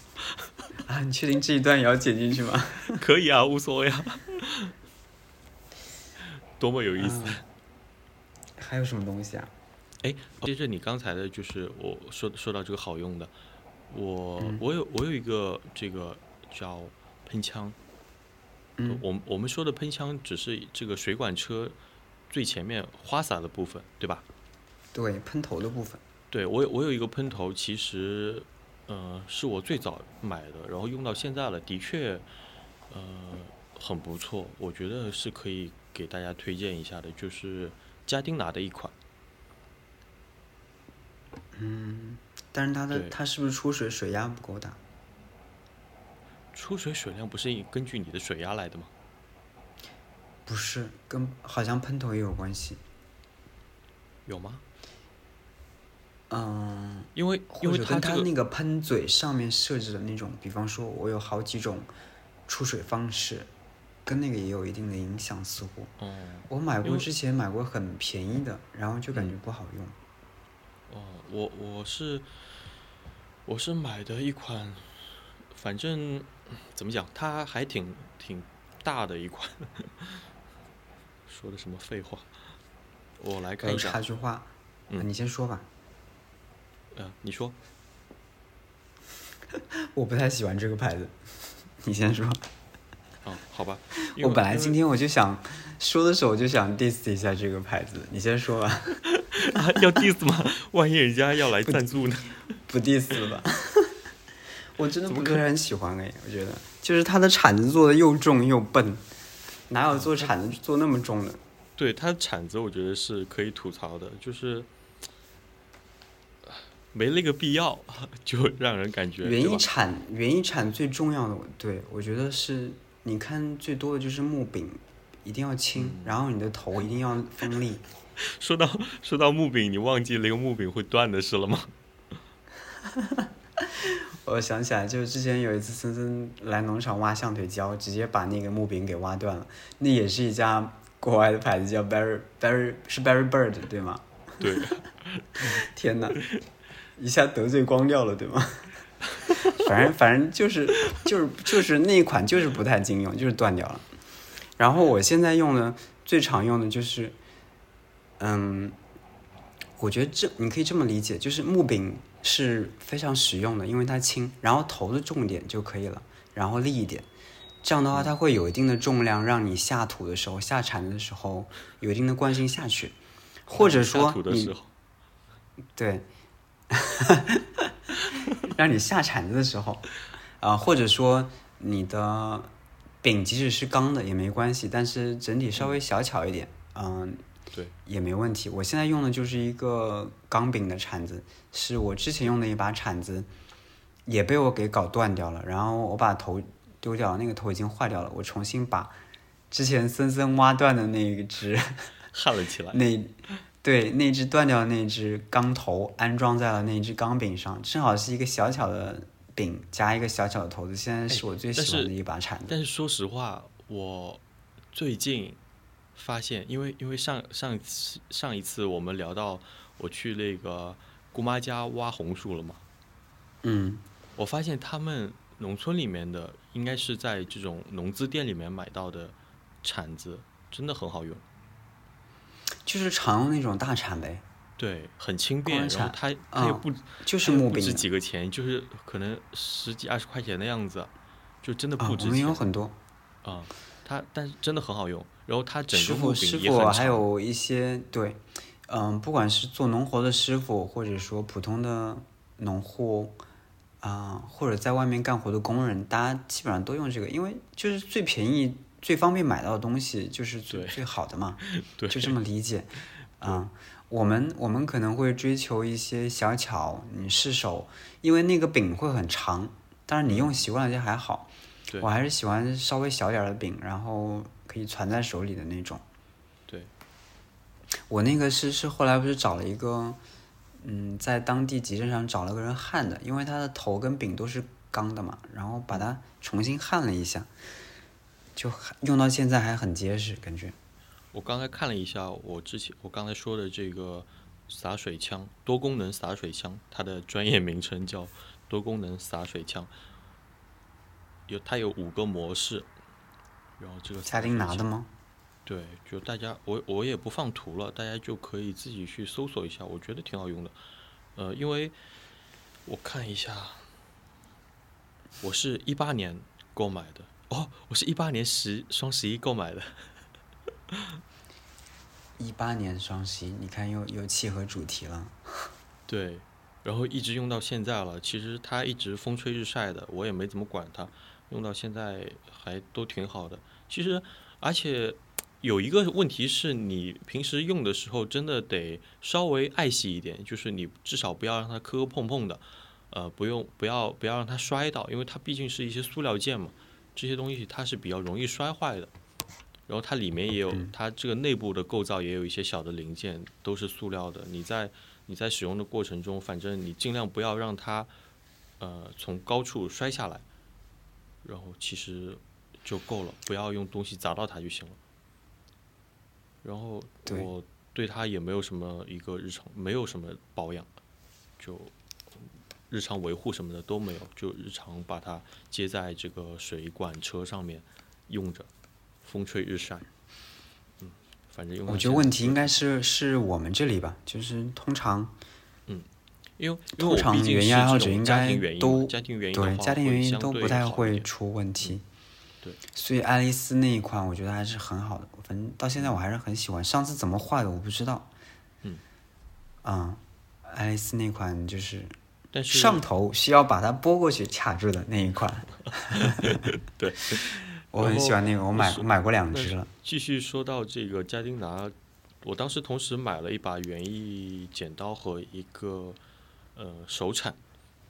啊，你确定这一段也要剪进去吗？可以啊，无所谓啊。多么有意思！还有什么东西啊？哎，接着你刚才的，就是我说说到这个好用的，我我有我有一个这个叫喷枪。嗯。我我们说的喷枪只是这个水管车最前面花洒的部分，对吧？对喷头的部分，对我有我有一个喷头，其实，呃，是我最早买的，然后用到现在了，的确，呃，很不错，我觉得是可以给大家推荐一下的，就是嘉丁拿的一款。嗯，但是它的它是不是出水水压不够大？出水水量不是根据你的水压来的吗？不是，跟好像喷头也有关系。有吗？嗯，因为因为它那个喷嘴上面设置的那种，比方说我有好几种出水方式，跟那个也有一定的影响，似乎。哦。我买过之前买过很便宜的，然后就感觉不好用。哦，我我是我是买的一款，反正怎么讲，它还挺挺大的一款。说的什么废话？我来看一下。插句话，嗯，你先说吧。嗯，你说。我不太喜欢这个牌子，你先说。哦，好吧。我本来今天我就想说的时候，我就想 diss 一下这个牌子，你先说吧。要 diss 吗？万一人家要来赞助呢？不 diss 了吧？我真的不是很喜欢哎，我觉得就是它的铲子做的又重又笨，哪有做铲子做那么重的？对，它铲子我觉得是可以吐槽的，就是。没那个必要，就让人感觉。园艺产，园艺产最重要的，对我觉得是，你看最多的就是木柄，一定要轻，然后你的头一定要锋利。说到说到木柄，你忘记那个木柄会断的事了吗？我想起来，就是之前有一次森森来农场挖象腿胶，直接把那个木柄给挖断了。那也是一家国外的牌子，叫 Berry Berry，是 Berry Bird 对吗？对。天哪！一下得罪光掉了，对吗？反正反正就是就是就是那一款就是不太经用，就是断掉了。然后我现在用的最常用的就是，嗯，我觉得这你可以这么理解，就是木柄是非常实用的，因为它轻，然后头的重点就可以了，然后立一点。这样的话，它会有一定的重量，让你下土的时候、下铲的时候有一定的惯性下去，或者说你对。让你下铲子的时候，啊，或者说你的柄即使是钢的也没关系，但是整体稍微小巧一点，嗯，对，也没问题。我现在用的就是一个钢柄的铲子，是我之前用的一把铲子，也被我给搞断掉了，然后我把头丢掉了，那个头已经坏掉了，我重新把之前森森挖断的那一只焊了起来。那。对，那只断掉的那只钢头安装在了那只钢柄上，正好是一个小巧的柄加一个小巧的头子。现在是我最喜欢的一把铲子。但是说实话，我最近发现，因为因为上上次上一次我们聊到我去那个姑妈家挖红薯了嘛，嗯，我发现他们农村里面的应该是在这种农资店里面买到的铲子，真的很好用。就是常用那种大铲呗，对，很轻便，然后它它也不就是木柄，不值几个钱，就是可能十几二十块钱的样子，就真的不值钱。我们有很多啊，它但是真的很好用，然后它整个木柄也很还有一些对，嗯，不管是做农活的师傅，或者说普通的农户啊，或者在外面干活的工人，大家基本上都用这个，因为就是最便宜。最方便买到的东西就是最最好的嘛，就这么理解啊。我们我们可能会追求一些小巧，你试手，因为那个柄会很长，但是你用习惯了就还好。我还是喜欢稍微小点的柄，然后可以攥在手里的那种。对，我那个是是后来不是找了一个，嗯，在当地集镇上找了个人焊的，因为它的头跟柄都是钢的嘛，然后把它重新焊了一下。就用到现在还很结实，感觉。我刚才看了一下，我之前我刚才说的这个洒水枪，多功能洒水枪，它的专业名称叫多功能洒水枪。有它有五个模式，然后这个。嘉丁拿的吗？对，就大家我我也不放图了，大家就可以自己去搜索一下，我觉得挺好用的。呃，因为我看一下，我是一八年购买的。哦，我是一八年十双十一购买的。一八年双十一，你看又又契合主题了。对，然后一直用到现在了。其实它一直风吹日晒的，我也没怎么管它，用到现在还都挺好的。其实，而且有一个问题是你平时用的时候，真的得稍微爱惜一点，就是你至少不要让它磕磕碰碰的，呃，不用不要不要让它摔到，因为它毕竟是一些塑料件嘛。这些东西它是比较容易摔坏的，然后它里面也有它这个内部的构造也有一些小的零件都是塑料的，你在你在使用的过程中，反正你尽量不要让它呃从高处摔下来，然后其实就够了，不要用东西砸到它就行了。然后我对它也没有什么一个日常，没有什么保养，就日常维护什么的都没有，就日常把它接在这个水管车上面用着，风吹日晒。嗯反正我觉得问题应该是是我们这里吧，就是通常，嗯，因为通常原因爱好者应该都对家庭原因都不太会出问题，对，所以爱丽丝那一款我觉得还是很好的，反正到现在我还是很喜欢。上次怎么坏的我不知道，嗯，啊，爱丽丝那款就是，但是上头需要把它拨过去卡住的那一款 对。我很喜欢那个，我买我买过两只了。继续说到这个嘉丁拿，我当时同时买了一把园艺剪刀和一个呃手铲，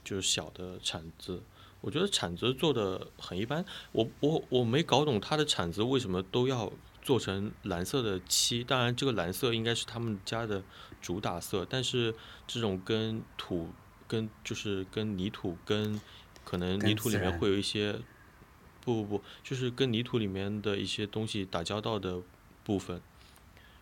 就是小的铲子。我觉得铲子做的很一般，我我我没搞懂它的铲子为什么都要做成蓝色的漆。当然，这个蓝色应该是他们家的主打色，但是这种跟土跟就是跟泥土跟可能泥土里面会有一些。不不不，就是跟泥土里面的一些东西打交道的部分。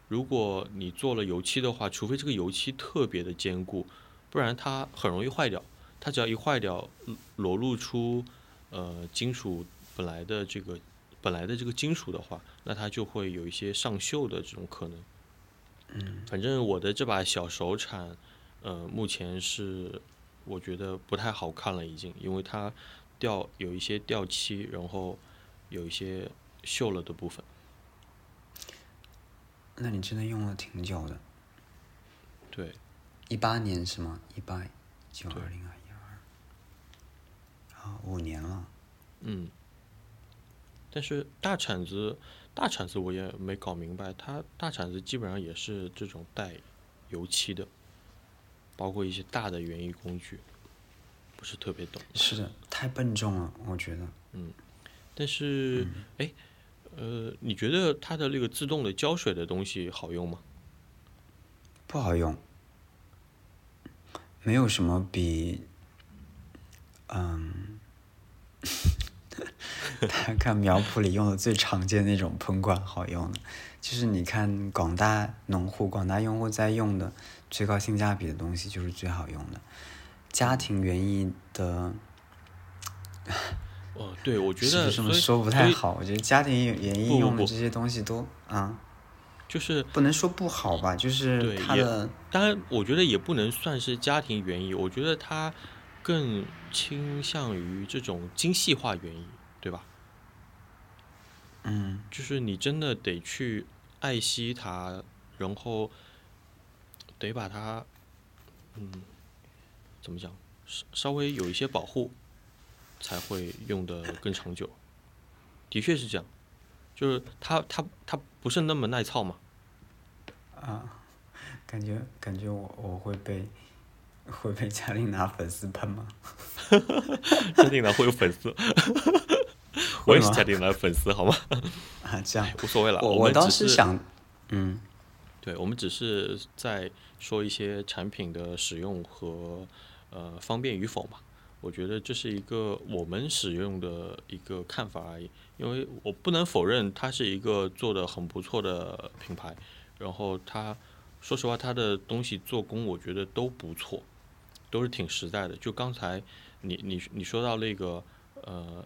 如果你做了油漆的话，除非这个油漆特别的坚固，不然它很容易坏掉。它只要一坏掉，裸露出呃金属本来的这个本来的这个金属的话，那它就会有一些上锈的这种可能。嗯，反正我的这把小手铲，呃，目前是我觉得不太好看了，已经，因为它。掉有一些掉漆，然后有一些锈了的部分。那你真的用了挺久的。对。一八年是吗？一八九二零二一二。啊，五年了。嗯。但是大铲子，大铲子我也没搞明白，它大铲子基本上也是这种带油漆的，包括一些大的园艺工具。不是特别懂，是的，太笨重了，我觉得。嗯，但是，哎，呃，你觉得它的那个自动的浇水的东西好用吗？不好用，没有什么比，嗯，看苗圃里用的最常见那种喷管好用的，就是你看广大农户、广大用户在用的最高性价比的东西，就是最好用的。家庭园艺的，哦，对，我觉得 这么说不太好。我觉得家庭园艺用的这些东西都啊，就是不能说不好吧，就是它的。当然，我觉得也不能算是家庭园艺，我觉得它更倾向于这种精细化园艺，对吧？嗯，就是你真的得去爱惜它，然后得把它，嗯。怎么讲？稍稍微有一些保护，才会用的更长久。的确是这样，就是它它它不是那么耐操嘛。啊，感觉感觉我我会被会被嘉玲娜粉丝喷吗？嘉玲娜会有粉丝，我也是嘉玲的粉丝，好吗？啊，这样无所谓了。我我倒是想，嗯，对，我们只是在说一些产品的使用和。呃，方便与否嘛？我觉得这是一个我们使用的一个看法而已。因为我不能否认它是一个做的很不错的品牌，然后它，说实话，它的东西做工我觉得都不错，都是挺实在的。就刚才你你你说到那个呃，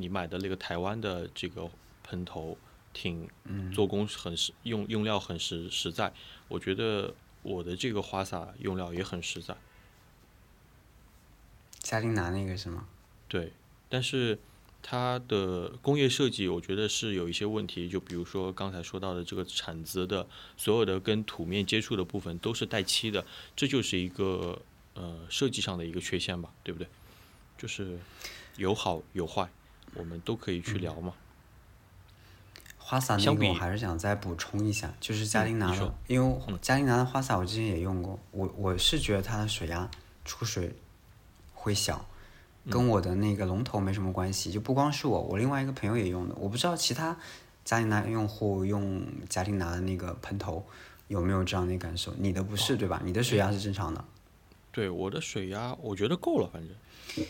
你买的那个台湾的这个喷头，挺做工很实，用用料很实实在。我觉得我的这个花洒用料也很实在。嘉陵拿那个是吗？对，但是它的工业设计我觉得是有一些问题，就比如说刚才说到的这个铲子的所有的跟土面接触的部分都是带漆的，这就是一个呃设计上的一个缺陷吧，对不对？就是有好有坏，我们都可以去聊嘛。花洒那个我还是想再补充一下，就是嘉陵拿的，因为嘉陵拿的花洒我之前也用过，我我是觉得它的水压出水。会小，跟我的那个龙头没什么关系。就不光是我，我另外一个朋友也用的。我不知道其他嘉陵拿用户用嘉陵拿的那个喷头有没有这样的感受？你的不是对吧？你的水压是正常的。对，我的水压我觉得够了，反正。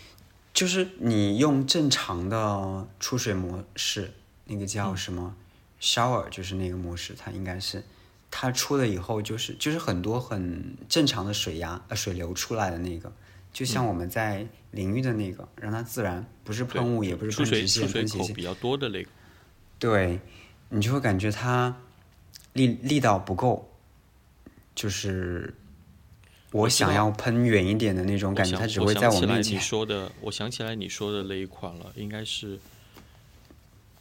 就是你用正常的出水模式，那个叫什么 shower，就是那个模式，它应该是，它出了以后就是就是很多很正常的水压呃水流出来的那个，就像我们在淋浴的那个，让它自然，不是喷雾，也不是喷直线，喷斜线比较多的那个。对，你就会感觉它力力道不够，就是。我想要喷远一点的那种感觉，它只会在我面前。你说的，我想起来你说的那一款了，应该是。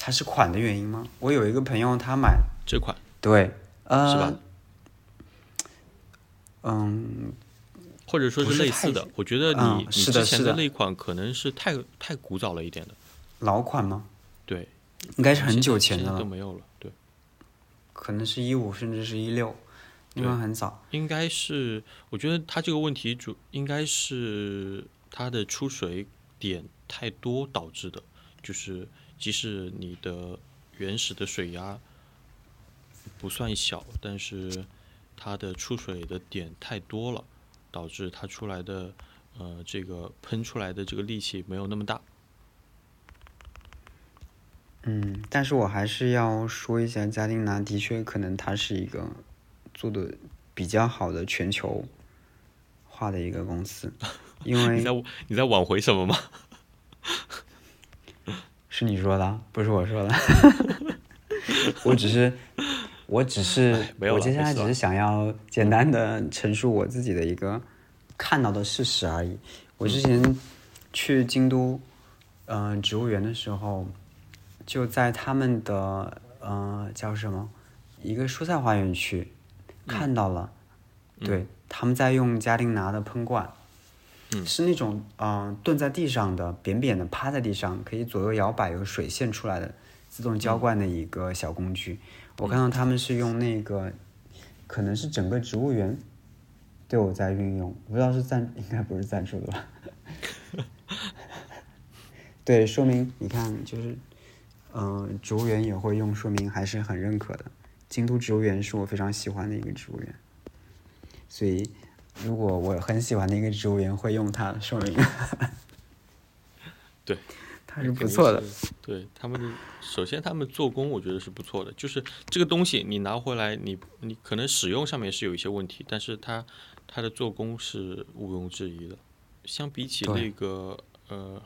它是款的原因吗？我有一个朋友，他买这款，对，呃，是吧？嗯，或者说是类似的。我觉得你你之前的那款可能是太太古早了一点的。老款吗？对，应该是很久前的了，都没有了。对，可能是一五，甚至是一六。因为很早，应该是我觉得它这个问题主应该是它的出水点太多导致的，就是即使你的原始的水压不算小，但是它的出水的点太多了，导致它出来的呃这个喷出来的这个力气没有那么大。嗯，但是我还是要说一下，嘉丁拿的确可能它是一个。做的比较好的全球化的一个公司，因为你在你在挽回什么吗？是你说的，不是我说的。我只是，我只是，我接下来只是想要简单的陈述我自己的一个看到的事实而已。我之前去京都，嗯，植物园的时候，就在他们的呃叫什么一个蔬菜花园区。看到了，对，他们在用嘉丁拿的喷罐，是那种嗯蹲在地上的扁扁的趴在地上可以左右摇摆有水线出来的自动浇灌的一个小工具。我看到他们是用那个，可能是整个植物园对我在运用，不知道是赞应该不是赞助的吧？对，说明你看就是嗯植物园也会用，说明还是很认可的。京都植物园是我非常喜欢的一个植物园，所以如果我很喜欢的一个植物园会用它，说明对，它是不错的。对他们的，首先他们做工我觉得是不错的，就是这个东西你拿回来，你你可能使用上面是有一些问题，但是它它的做工是毋庸置疑的。相比起那个呃，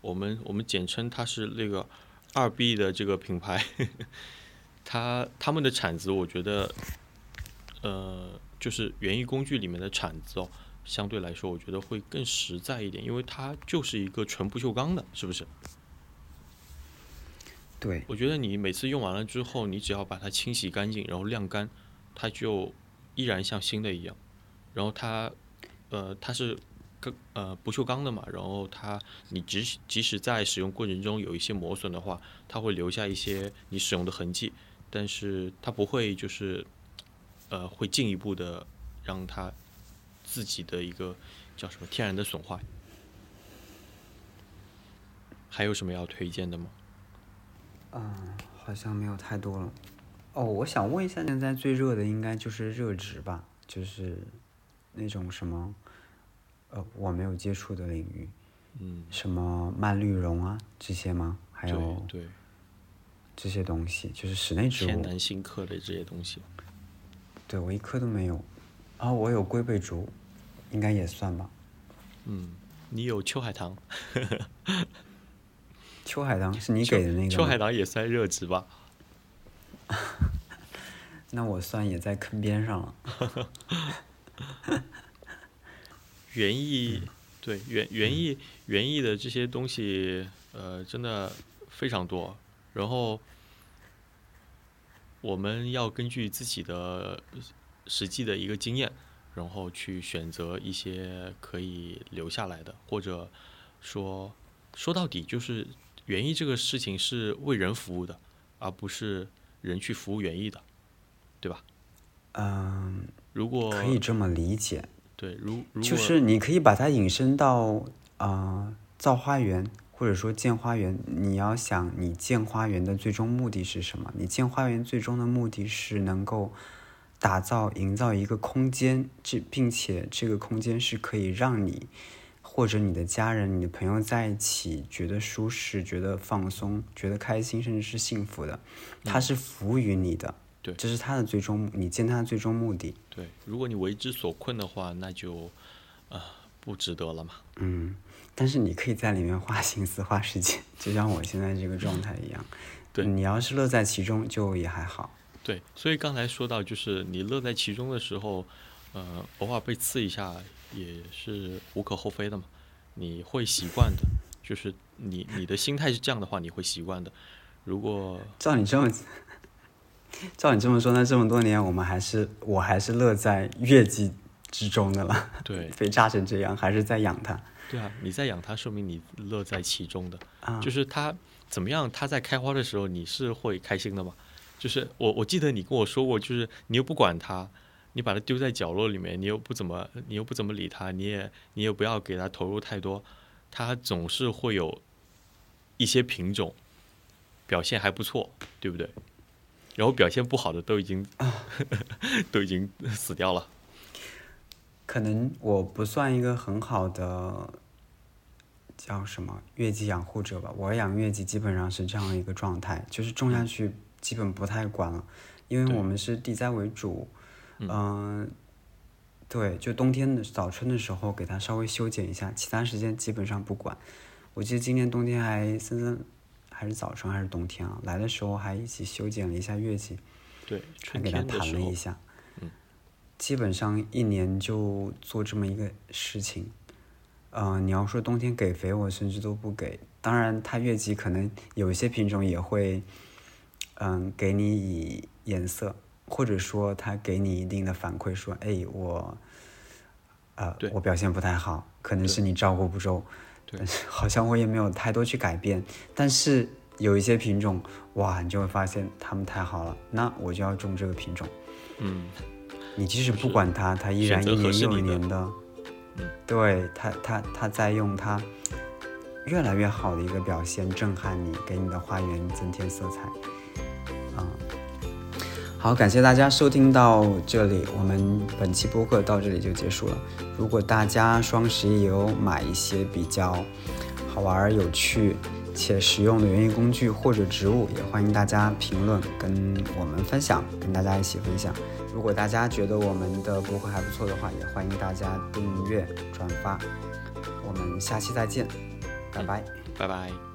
我们我们简称它是那个二 B 的这个品牌。他他们的铲子，我觉得，呃，就是园艺工具里面的铲子哦，相对来说，我觉得会更实在一点，因为它就是一个纯不锈钢的，是不是？对。我觉得你每次用完了之后，你只要把它清洗干净，然后晾干，它就依然像新的一样。然后它，呃，它是钢呃不锈钢的嘛，然后它你即使即使在使用过程中有一些磨损的话，它会留下一些你使用的痕迹。但是它不会就是，呃，会进一步的让它自己的一个叫什么天然的损坏。还有什么要推荐的吗？嗯，好像没有太多了。哦，我想问一下，现在最热的应该就是热植吧？就是那种什么，呃，我没有接触的领域，嗯，什么蔓绿绒啊这些吗？还有对。这些东西就是室内植物，天南星科的这些东西。对我一颗都没有，啊，我有龟背竹，应该也算吧。嗯，你有秋海棠。秋海棠是你给的那个。秋海棠也算热植吧。那我算也在坑边上了。园艺，对园园艺园艺的这些东西，呃，真的非常多。然后，我们要根据自己的实际的一个经验，然后去选择一些可以留下来的，或者说说到底，就是园艺这个事情是为人服务的，而不是人去服务园艺的，对吧？嗯，如果可以这么理解，对，如就是你可以把它引申到啊，造花园。或者说建花园，你要想你建花园的最终目的是什么？你建花园最终的目的是能够打造、营造一个空间，这并且这个空间是可以让你或者你的家人、你的朋友在一起觉得舒适、觉得放松、觉得开心，甚至是幸福的。它是服务于你的，对，这是它的最终，你建它的最终目的。对，如果你为之所困的话，那就啊不值得了嘛。嗯，但是你可以在里面花心思、花时间，就像我现在这个状态一样。对，你要是乐在其中，就也还好。对，所以刚才说到，就是你乐在其中的时候，呃，偶尔被刺一下也是无可厚非的嘛。你会习惯的，就是你你的心态是这样的话，你会习惯的。如果 照你这么，照你这么说，那这么多年，我们还是我还是乐在月季之中的了。对，被炸成这样，还是在养它。对啊，你在养它，说明你乐在其中的。啊，就是它怎么样，它在开花的时候，你是会开心的嘛？就是我，我记得你跟我说过，就是你又不管它，你把它丢在角落里面，你又不怎么，你又不怎么理它，你也，你也不要给它投入太多，它总是会有一些品种表现还不错，对不对？然后表现不好的都已经 都已经死掉了。可能我不算一个很好的叫什么月季养护者吧，我养月季基本上是这样一个状态，就是种下去。基本不太管了，因为我们是地栽为主，嗯，对，就冬天的早春的时候给它稍微修剪一下，其他时间基本上不管。我记得今年冬天还森森，还是早春还是冬天啊？来的时候还一起修剪了一下月季，对，还给它盘了一下。嗯，基本上一年就做这么一个事情。嗯，你要说冬天给肥，我甚至都不给。当然，它越级可能有一些品种也会。嗯，给你以颜色，或者说它给你一定的反馈，说，哎，我，呃，我表现不太好，可能是你照顾不周，但是好像我也没有太多去改变。但是有一些品种，哇，你就会发现它们太好了，那我就要种这个品种。嗯，你即使不管它，它依然一年又一年的，对它，它，它在用它越来越好的一个表现震撼你，给你的花园增添色彩。啊，好，感谢大家收听到这里，我们本期播客到这里就结束了。如果大家双十一有买一些比较好玩、有趣且实用的园艺工具或者植物，也欢迎大家评论跟我们分享，跟大家一起分享。如果大家觉得我们的播客还不错的话，也欢迎大家订阅、转发。我们下期再见，拜拜，拜拜。